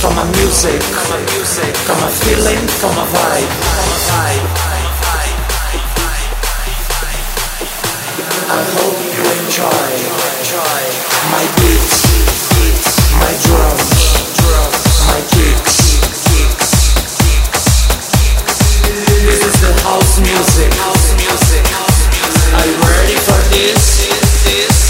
for my music, for my feeling, for my vibe. I hope you enjoy my beats, my drums, my kicks. This is the house music. Are you ready for this?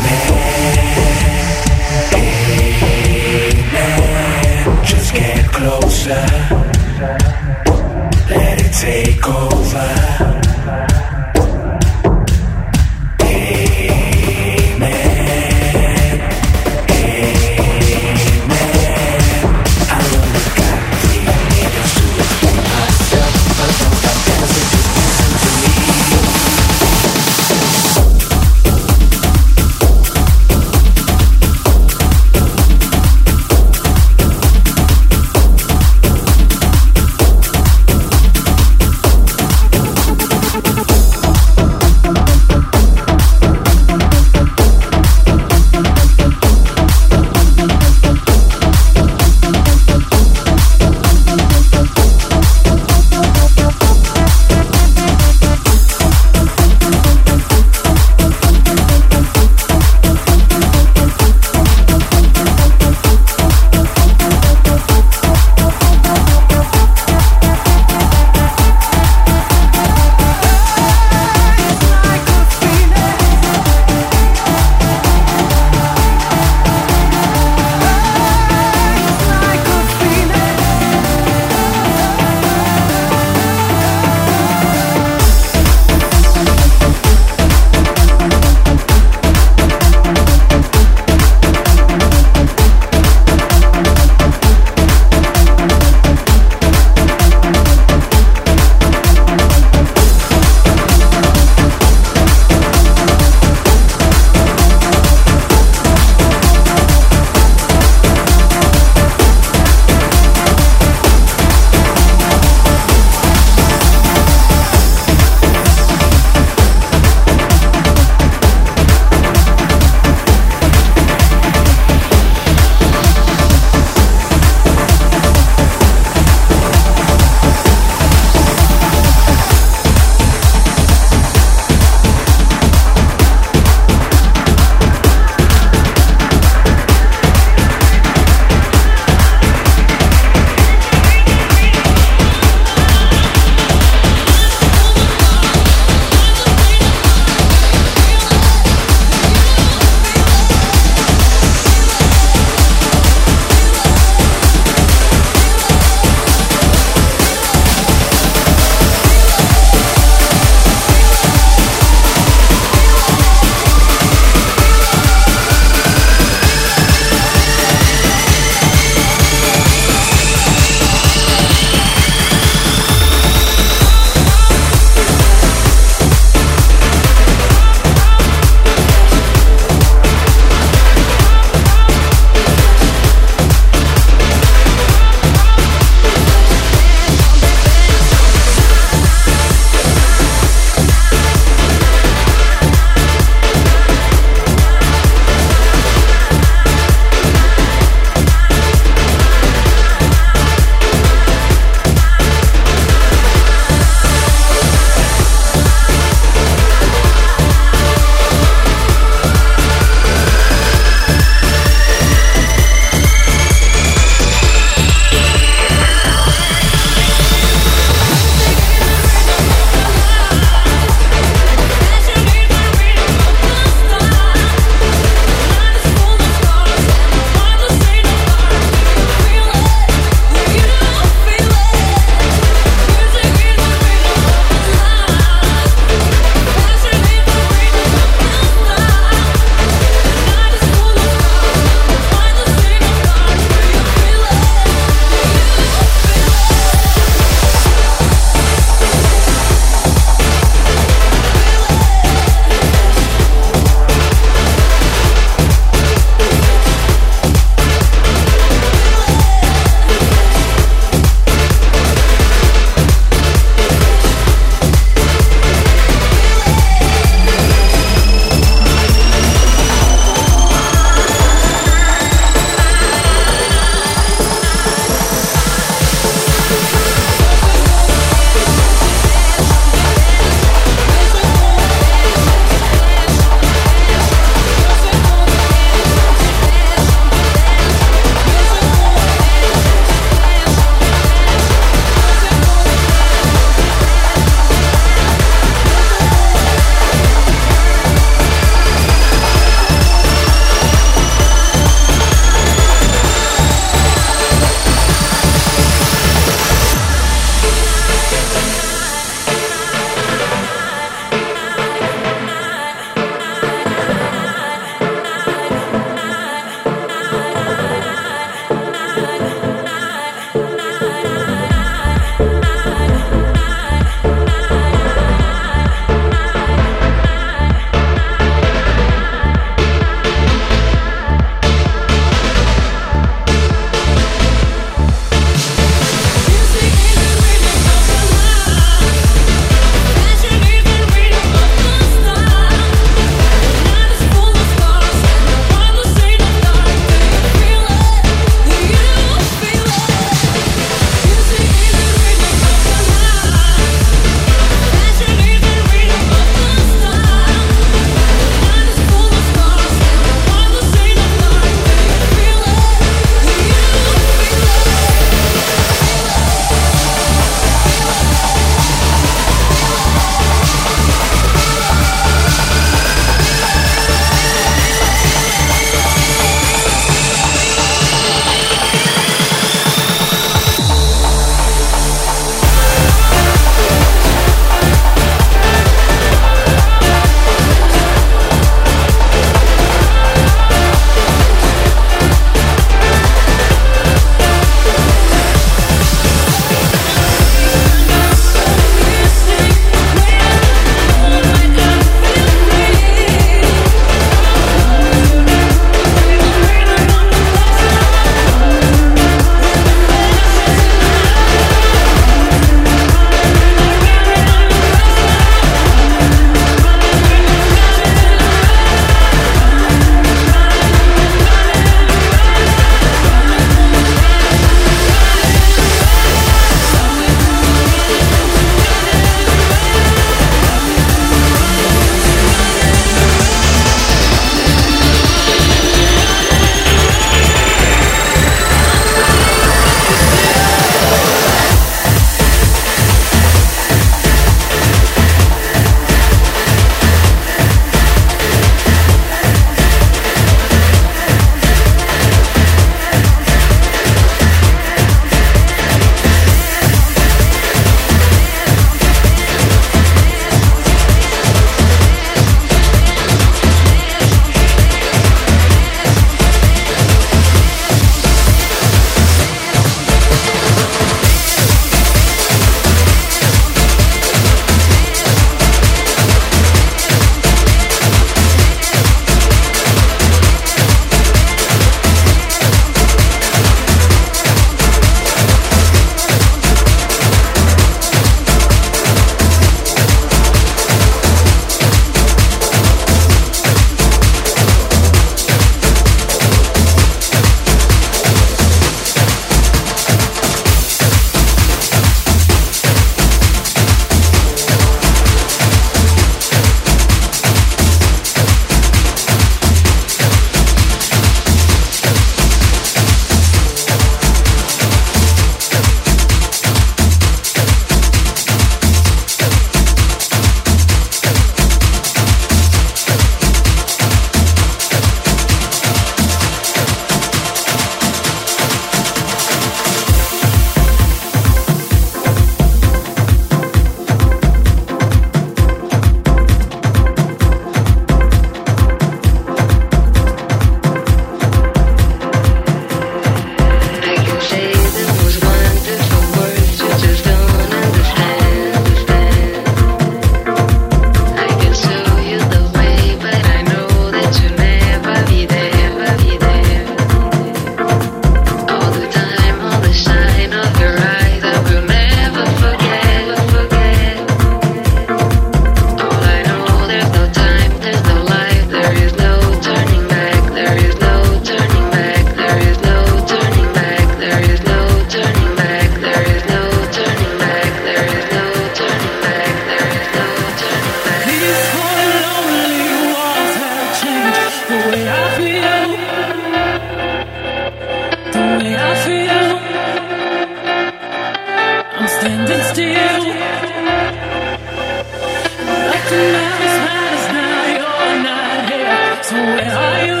Where are you?